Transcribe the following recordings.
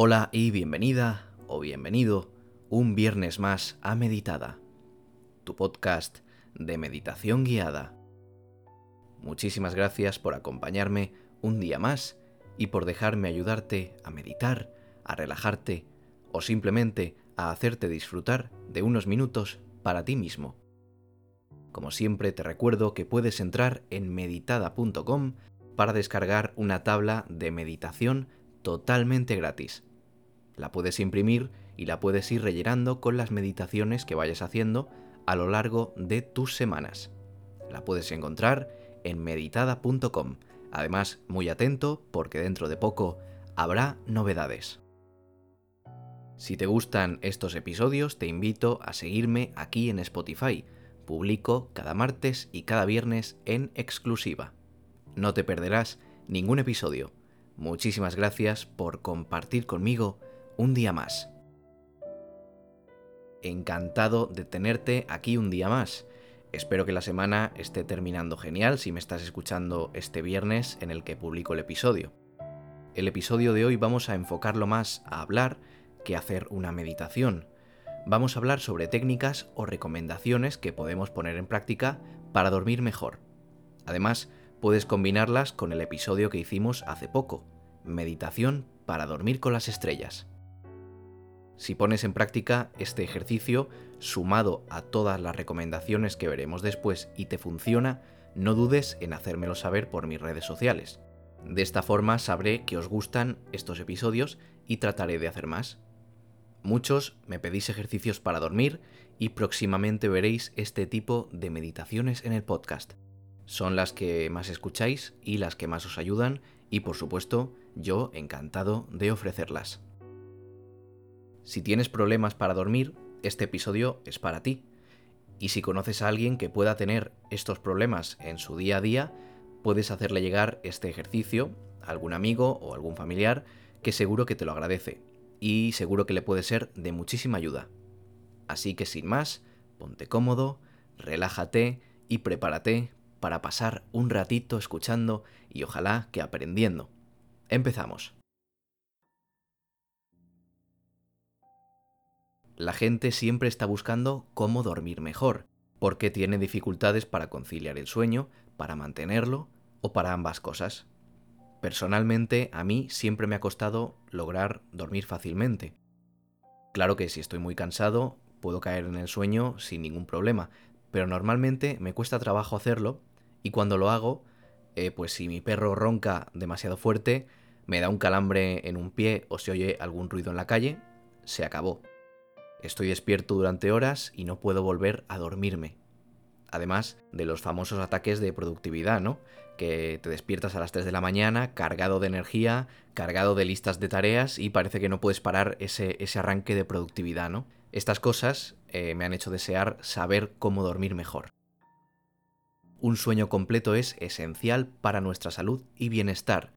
Hola y bienvenida o bienvenido un viernes más a Meditada, tu podcast de meditación guiada. Muchísimas gracias por acompañarme un día más y por dejarme ayudarte a meditar, a relajarte o simplemente a hacerte disfrutar de unos minutos para ti mismo. Como siempre te recuerdo que puedes entrar en meditada.com para descargar una tabla de meditación totalmente gratis. La puedes imprimir y la puedes ir rellenando con las meditaciones que vayas haciendo a lo largo de tus semanas. La puedes encontrar en meditada.com. Además, muy atento porque dentro de poco habrá novedades. Si te gustan estos episodios, te invito a seguirme aquí en Spotify. Publico cada martes y cada viernes en exclusiva. No te perderás ningún episodio. Muchísimas gracias por compartir conmigo un día más. Encantado de tenerte aquí un día más. Espero que la semana esté terminando genial si me estás escuchando este viernes en el que publico el episodio. El episodio de hoy vamos a enfocarlo más a hablar que hacer una meditación. Vamos a hablar sobre técnicas o recomendaciones que podemos poner en práctica para dormir mejor. Además, puedes combinarlas con el episodio que hicimos hace poco, Meditación para dormir con las estrellas. Si pones en práctica este ejercicio, sumado a todas las recomendaciones que veremos después y te funciona, no dudes en hacérmelo saber por mis redes sociales. De esta forma sabré que os gustan estos episodios y trataré de hacer más. Muchos me pedís ejercicios para dormir y próximamente veréis este tipo de meditaciones en el podcast son las que más escucháis y las que más os ayudan y por supuesto yo encantado de ofrecerlas. Si tienes problemas para dormir, este episodio es para ti. Y si conoces a alguien que pueda tener estos problemas en su día a día, puedes hacerle llegar este ejercicio a algún amigo o algún familiar que seguro que te lo agradece y seguro que le puede ser de muchísima ayuda. Así que sin más, ponte cómodo, relájate y prepárate para pasar un ratito escuchando y ojalá que aprendiendo. Empezamos. La gente siempre está buscando cómo dormir mejor, porque tiene dificultades para conciliar el sueño, para mantenerlo o para ambas cosas. Personalmente, a mí siempre me ha costado lograr dormir fácilmente. Claro que si estoy muy cansado, puedo caer en el sueño sin ningún problema, pero normalmente me cuesta trabajo hacerlo y cuando lo hago, eh, pues si mi perro ronca demasiado fuerte, me da un calambre en un pie o se oye algún ruido en la calle, se acabó. Estoy despierto durante horas y no puedo volver a dormirme. Además de los famosos ataques de productividad, ¿no? Que te despiertas a las 3 de la mañana, cargado de energía, cargado de listas de tareas y parece que no puedes parar ese, arranque de productividad, ¿no? Estas cosas eh, me han hecho desear saber cómo dormir mejor. Un sueño completo es esencial para nuestra salud y bienestar,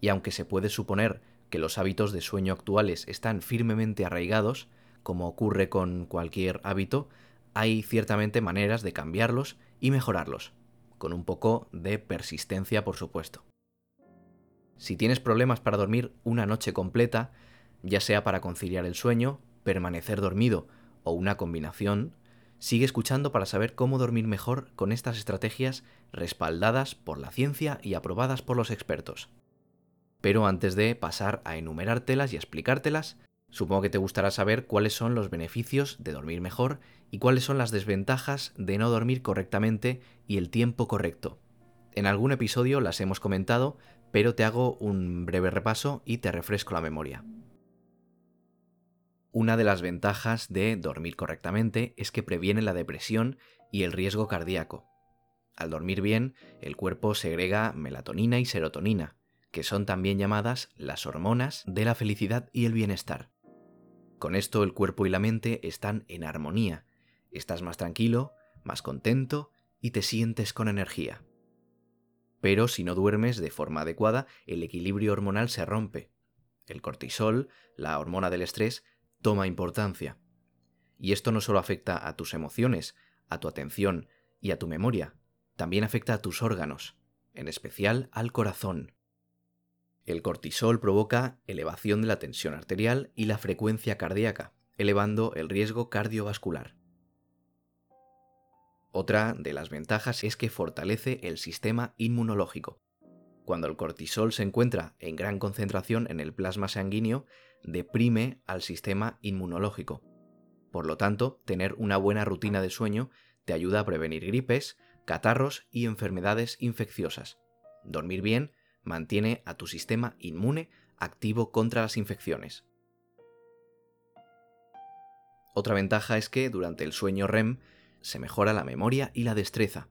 y aunque se puede suponer que los hábitos de sueño actuales están firmemente arraigados, como ocurre con cualquier hábito, hay ciertamente maneras de cambiarlos y mejorarlos, con un poco de persistencia por supuesto. Si tienes problemas para dormir una noche completa, ya sea para conciliar el sueño, permanecer dormido o una combinación, Sigue escuchando para saber cómo dormir mejor con estas estrategias respaldadas por la ciencia y aprobadas por los expertos. Pero antes de pasar a enumerártelas y explicártelas, supongo que te gustará saber cuáles son los beneficios de dormir mejor y cuáles son las desventajas de no dormir correctamente y el tiempo correcto. En algún episodio las hemos comentado, pero te hago un breve repaso y te refresco la memoria. Una de las ventajas de dormir correctamente es que previene la depresión y el riesgo cardíaco. Al dormir bien, el cuerpo segrega melatonina y serotonina, que son también llamadas las hormonas de la felicidad y el bienestar. Con esto el cuerpo y la mente están en armonía, estás más tranquilo, más contento y te sientes con energía. Pero si no duermes de forma adecuada, el equilibrio hormonal se rompe. El cortisol, la hormona del estrés, toma importancia. Y esto no solo afecta a tus emociones, a tu atención y a tu memoria, también afecta a tus órganos, en especial al corazón. El cortisol provoca elevación de la tensión arterial y la frecuencia cardíaca, elevando el riesgo cardiovascular. Otra de las ventajas es que fortalece el sistema inmunológico. Cuando el cortisol se encuentra en gran concentración en el plasma sanguíneo, deprime al sistema inmunológico. Por lo tanto, tener una buena rutina de sueño te ayuda a prevenir gripes, catarros y enfermedades infecciosas. Dormir bien mantiene a tu sistema inmune activo contra las infecciones. Otra ventaja es que durante el sueño REM se mejora la memoria y la destreza.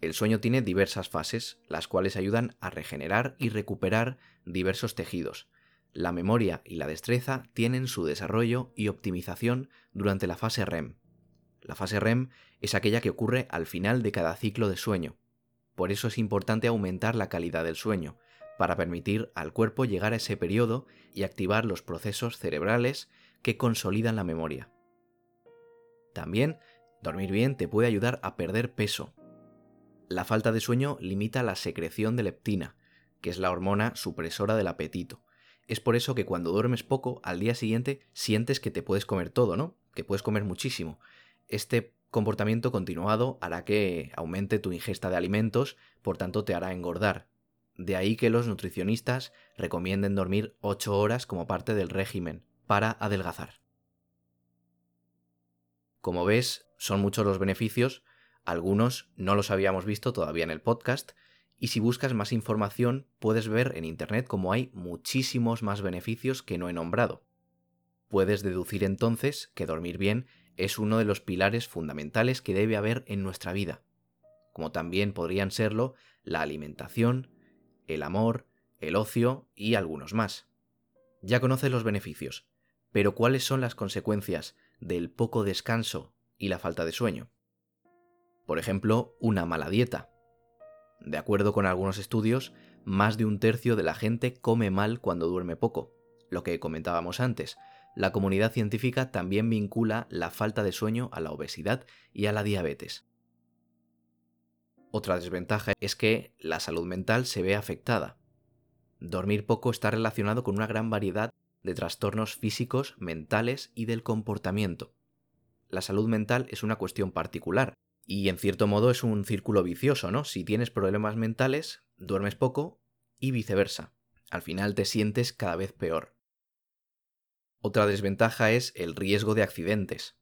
El sueño tiene diversas fases, las cuales ayudan a regenerar y recuperar diversos tejidos. La memoria y la destreza tienen su desarrollo y optimización durante la fase REM. La fase REM es aquella que ocurre al final de cada ciclo de sueño. Por eso es importante aumentar la calidad del sueño, para permitir al cuerpo llegar a ese periodo y activar los procesos cerebrales que consolidan la memoria. También Dormir bien te puede ayudar a perder peso. La falta de sueño limita la secreción de leptina, que es la hormona supresora del apetito. Es por eso que cuando duermes poco, al día siguiente sientes que te puedes comer todo, ¿no? Que puedes comer muchísimo. Este comportamiento continuado hará que aumente tu ingesta de alimentos, por tanto te hará engordar. De ahí que los nutricionistas recomienden dormir 8 horas como parte del régimen para adelgazar. Como ves, son muchos los beneficios, algunos no los habíamos visto todavía en el podcast, y si buscas más información puedes ver en Internet cómo hay muchísimos más beneficios que no he nombrado. Puedes deducir entonces que dormir bien es uno de los pilares fundamentales que debe haber en nuestra vida, como también podrían serlo la alimentación, el amor, el ocio y algunos más. Ya conoces los beneficios, pero ¿cuáles son las consecuencias del poco descanso y la falta de sueño. Por ejemplo, una mala dieta. De acuerdo con algunos estudios, más de un tercio de la gente come mal cuando duerme poco. Lo que comentábamos antes, la comunidad científica también vincula la falta de sueño a la obesidad y a la diabetes. Otra desventaja es que la salud mental se ve afectada. Dormir poco está relacionado con una gran variedad de trastornos físicos, mentales y del comportamiento la salud mental es una cuestión particular. Y en cierto modo es un círculo vicioso, ¿no? Si tienes problemas mentales, duermes poco y viceversa. Al final te sientes cada vez peor. Otra desventaja es el riesgo de accidentes.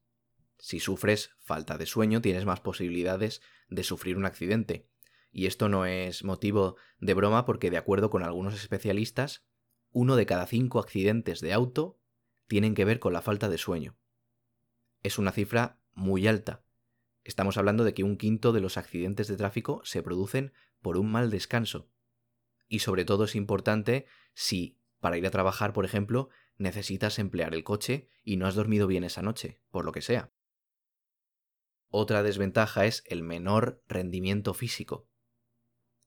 Si sufres falta de sueño, tienes más posibilidades de sufrir un accidente. Y esto no es motivo de broma porque de acuerdo con algunos especialistas, uno de cada cinco accidentes de auto tienen que ver con la falta de sueño es una cifra muy alta. Estamos hablando de que un quinto de los accidentes de tráfico se producen por un mal descanso. Y sobre todo es importante si, para ir a trabajar, por ejemplo, necesitas emplear el coche y no has dormido bien esa noche, por lo que sea. Otra desventaja es el menor rendimiento físico.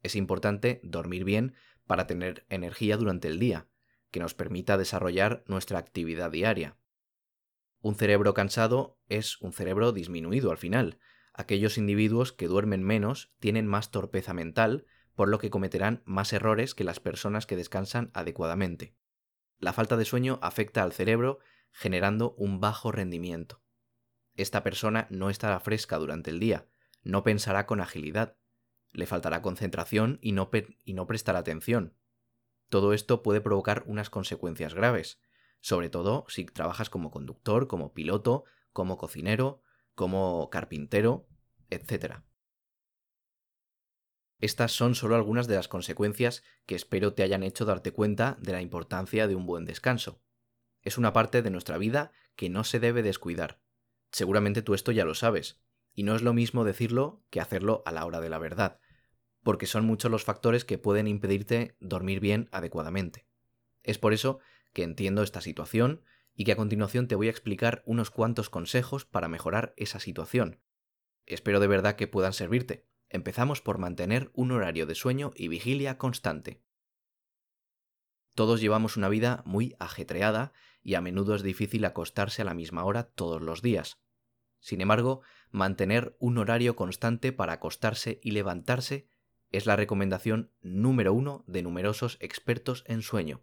Es importante dormir bien para tener energía durante el día, que nos permita desarrollar nuestra actividad diaria. Un cerebro cansado es un cerebro disminuido al final. Aquellos individuos que duermen menos tienen más torpeza mental, por lo que cometerán más errores que las personas que descansan adecuadamente. La falta de sueño afecta al cerebro generando un bajo rendimiento. Esta persona no estará fresca durante el día, no pensará con agilidad, le faltará concentración y no, y no prestará atención. Todo esto puede provocar unas consecuencias graves, sobre todo si trabajas como conductor, como piloto, como cocinero, como carpintero, etc. Estas son solo algunas de las consecuencias que espero te hayan hecho darte cuenta de la importancia de un buen descanso. Es una parte de nuestra vida que no se debe descuidar. Seguramente tú esto ya lo sabes, y no es lo mismo decirlo que hacerlo a la hora de la verdad, porque son muchos los factores que pueden impedirte dormir bien adecuadamente. Es por eso que entiendo esta situación y que a continuación te voy a explicar unos cuantos consejos para mejorar esa situación. Espero de verdad que puedan servirte. Empezamos por mantener un horario de sueño y vigilia constante. Todos llevamos una vida muy ajetreada y a menudo es difícil acostarse a la misma hora todos los días. Sin embargo, mantener un horario constante para acostarse y levantarse es la recomendación número uno de numerosos expertos en sueño.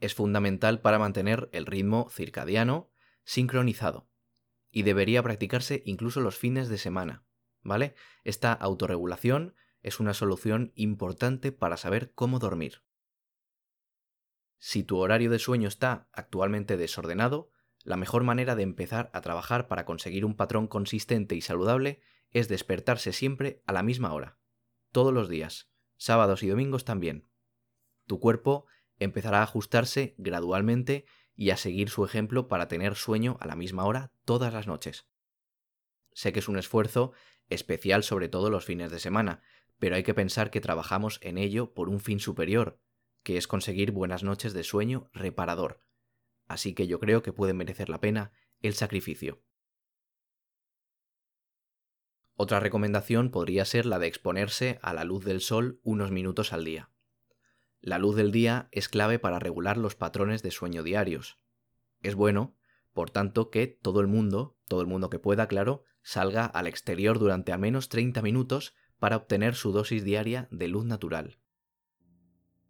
Es fundamental para mantener el ritmo circadiano sincronizado y debería practicarse incluso los fines de semana, ¿vale? Esta autorregulación es una solución importante para saber cómo dormir. Si tu horario de sueño está actualmente desordenado, la mejor manera de empezar a trabajar para conseguir un patrón consistente y saludable es despertarse siempre a la misma hora, todos los días, sábados y domingos también. Tu cuerpo empezará a ajustarse gradualmente y a seguir su ejemplo para tener sueño a la misma hora todas las noches. Sé que es un esfuerzo especial sobre todo los fines de semana, pero hay que pensar que trabajamos en ello por un fin superior, que es conseguir buenas noches de sueño reparador, así que yo creo que puede merecer la pena el sacrificio. Otra recomendación podría ser la de exponerse a la luz del sol unos minutos al día. La luz del día es clave para regular los patrones de sueño diarios. Es bueno, por tanto, que todo el mundo, todo el mundo que pueda, claro, salga al exterior durante al menos 30 minutos para obtener su dosis diaria de luz natural.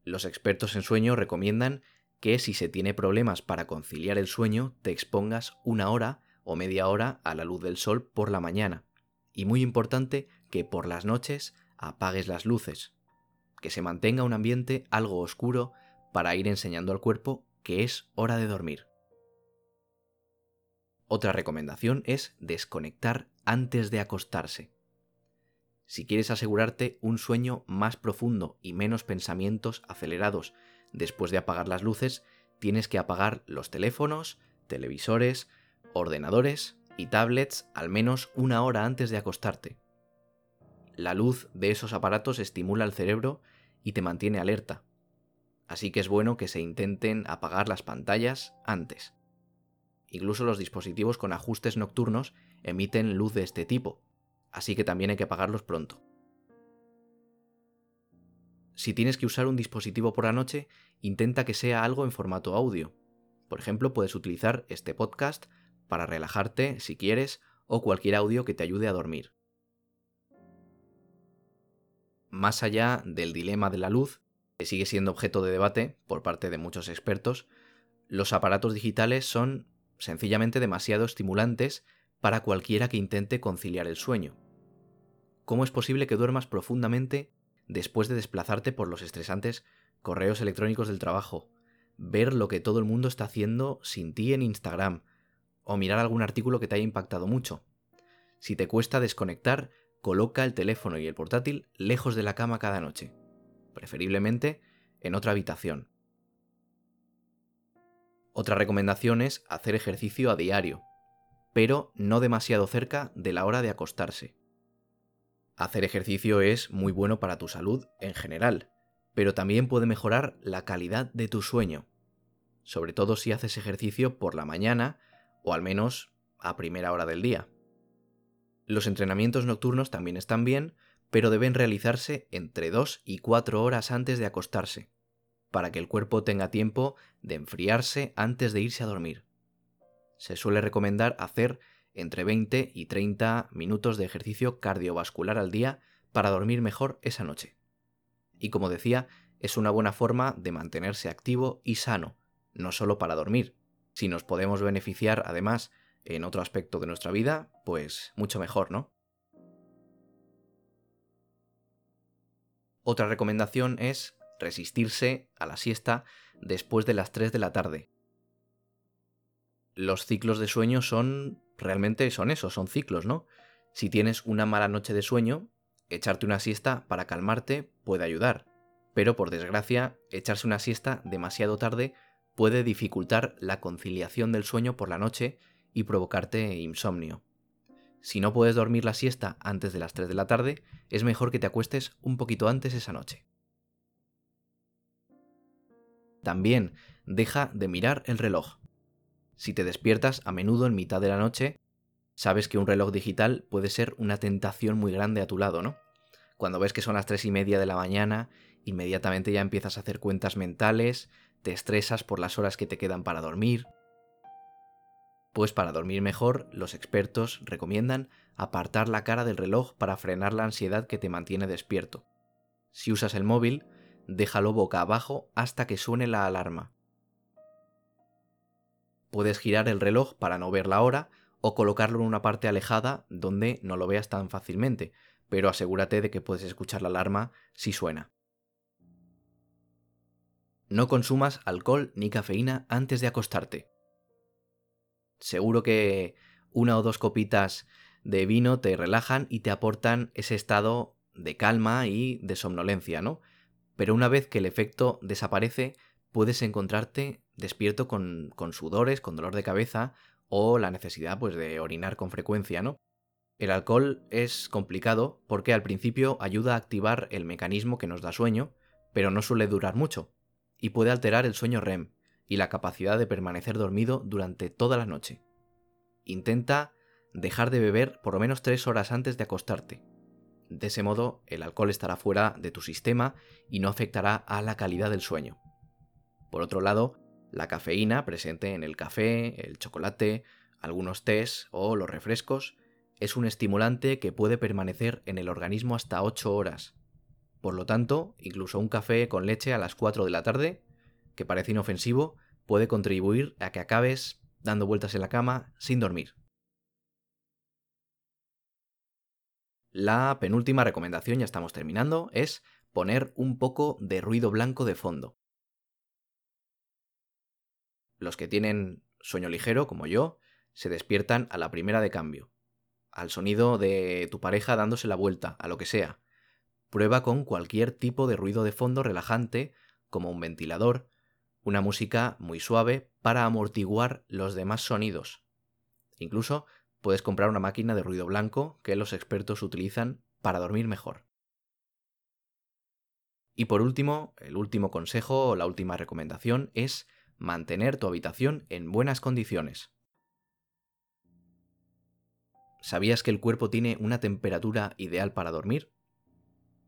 Los expertos en sueño recomiendan que si se tiene problemas para conciliar el sueño, te expongas una hora o media hora a la luz del sol por la mañana. Y muy importante que por las noches apagues las luces, que se mantenga un ambiente algo oscuro para ir enseñando al cuerpo que es hora de dormir. Otra recomendación es desconectar antes de acostarse. Si quieres asegurarte un sueño más profundo y menos pensamientos acelerados después de apagar las luces, tienes que apagar los teléfonos, televisores, ordenadores y tablets al menos una hora antes de acostarte. La luz de esos aparatos estimula el cerebro y te mantiene alerta, así que es bueno que se intenten apagar las pantallas antes. Incluso los dispositivos con ajustes nocturnos emiten luz de este tipo, así que también hay que apagarlos pronto. Si tienes que usar un dispositivo por la noche, intenta que sea algo en formato audio. Por ejemplo, puedes utilizar este podcast para relajarte si quieres o cualquier audio que te ayude a dormir. Más allá del dilema de la luz, que sigue siendo objeto de debate por parte de muchos expertos, los aparatos digitales son sencillamente demasiado estimulantes para cualquiera que intente conciliar el sueño. ¿Cómo es posible que duermas profundamente después de desplazarte por los estresantes correos electrónicos del trabajo, ver lo que todo el mundo está haciendo sin ti en Instagram, o mirar algún artículo que te haya impactado mucho. Si te cuesta desconectar, coloca el teléfono y el portátil lejos de la cama cada noche, preferiblemente en otra habitación. Otra recomendación es hacer ejercicio a diario, pero no demasiado cerca de la hora de acostarse. Hacer ejercicio es muy bueno para tu salud en general, pero también puede mejorar la calidad de tu sueño, sobre todo si haces ejercicio por la mañana o al menos a primera hora del día. Los entrenamientos nocturnos también están bien, pero deben realizarse entre 2 y 4 horas antes de acostarse, para que el cuerpo tenga tiempo de enfriarse antes de irse a dormir. Se suele recomendar hacer entre 20 y 30 minutos de ejercicio cardiovascular al día para dormir mejor esa noche. Y como decía, es una buena forma de mantenerse activo y sano, no solo para dormir. Si nos podemos beneficiar además en otro aspecto de nuestra vida, pues mucho mejor, ¿no? Otra recomendación es resistirse a la siesta después de las 3 de la tarde. Los ciclos de sueño son realmente son eso, son ciclos, ¿no? Si tienes una mala noche de sueño, echarte una siesta para calmarte puede ayudar. Pero por desgracia, echarse una siesta demasiado tarde puede dificultar la conciliación del sueño por la noche y provocarte insomnio. Si no puedes dormir la siesta antes de las 3 de la tarde, es mejor que te acuestes un poquito antes esa noche. También deja de mirar el reloj. Si te despiertas a menudo en mitad de la noche, sabes que un reloj digital puede ser una tentación muy grande a tu lado, ¿no? Cuando ves que son las tres y media de la mañana, inmediatamente ya empiezas a hacer cuentas mentales, te estresas por las horas que te quedan para dormir. Pues para dormir mejor, los expertos recomiendan apartar la cara del reloj para frenar la ansiedad que te mantiene despierto. Si usas el móvil, déjalo boca abajo hasta que suene la alarma. Puedes girar el reloj para no ver la hora o colocarlo en una parte alejada donde no lo veas tan fácilmente, pero asegúrate de que puedes escuchar la alarma si suena. No consumas alcohol ni cafeína antes de acostarte. Seguro que una o dos copitas de vino te relajan y te aportan ese estado de calma y de somnolencia, ¿no? Pero una vez que el efecto desaparece, puedes encontrarte despierto con, con sudores, con dolor de cabeza o la necesidad pues, de orinar con frecuencia, ¿no? El alcohol es complicado porque al principio ayuda a activar el mecanismo que nos da sueño, pero no suele durar mucho, y puede alterar el sueño REM y la capacidad de permanecer dormido durante toda la noche. Intenta dejar de beber por lo menos tres horas antes de acostarte. De ese modo, el alcohol estará fuera de tu sistema y no afectará a la calidad del sueño. Por otro lado, la cafeína presente en el café, el chocolate, algunos tés o los refrescos es un estimulante que puede permanecer en el organismo hasta 8 horas. Por lo tanto, incluso un café con leche a las 4 de la tarde, que parece inofensivo, puede contribuir a que acabes dando vueltas en la cama sin dormir. La penúltima recomendación, ya estamos terminando, es poner un poco de ruido blanco de fondo. Los que tienen sueño ligero, como yo, se despiertan a la primera de cambio, al sonido de tu pareja dándose la vuelta, a lo que sea. Prueba con cualquier tipo de ruido de fondo relajante, como un ventilador, una música muy suave para amortiguar los demás sonidos. Incluso puedes comprar una máquina de ruido blanco que los expertos utilizan para dormir mejor. Y por último, el último consejo o la última recomendación es mantener tu habitación en buenas condiciones. ¿Sabías que el cuerpo tiene una temperatura ideal para dormir?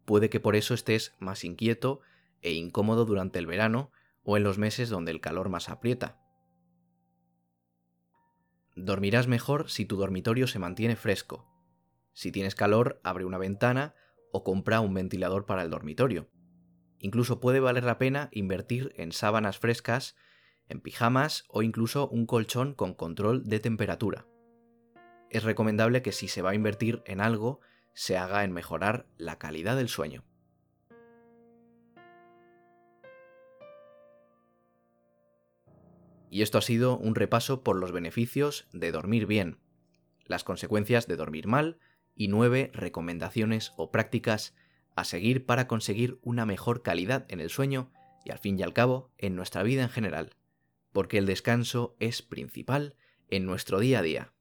Puede que por eso estés más inquieto e incómodo durante el verano o en los meses donde el calor más aprieta. Dormirás mejor si tu dormitorio se mantiene fresco. Si tienes calor, abre una ventana o compra un ventilador para el dormitorio. Incluso puede valer la pena invertir en sábanas frescas en pijamas o incluso un colchón con control de temperatura. Es recomendable que si se va a invertir en algo, se haga en mejorar la calidad del sueño. Y esto ha sido un repaso por los beneficios de dormir bien, las consecuencias de dormir mal y nueve recomendaciones o prácticas a seguir para conseguir una mejor calidad en el sueño y al fin y al cabo en nuestra vida en general porque el descanso es principal en nuestro día a día.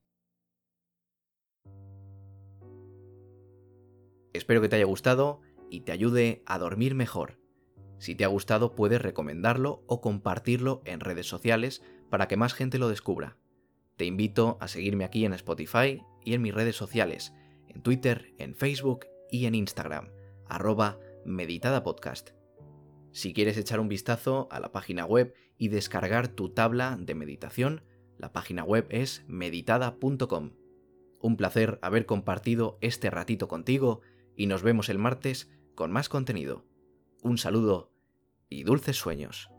Espero que te haya gustado y te ayude a dormir mejor. Si te ha gustado puedes recomendarlo o compartirlo en redes sociales para que más gente lo descubra. Te invito a seguirme aquí en Spotify y en mis redes sociales, en Twitter, en Facebook y en Instagram, arroba meditadapodcast. Si quieres echar un vistazo a la página web y descargar tu tabla de meditación, la página web es meditada.com. Un placer haber compartido este ratito contigo y nos vemos el martes con más contenido. Un saludo y dulces sueños.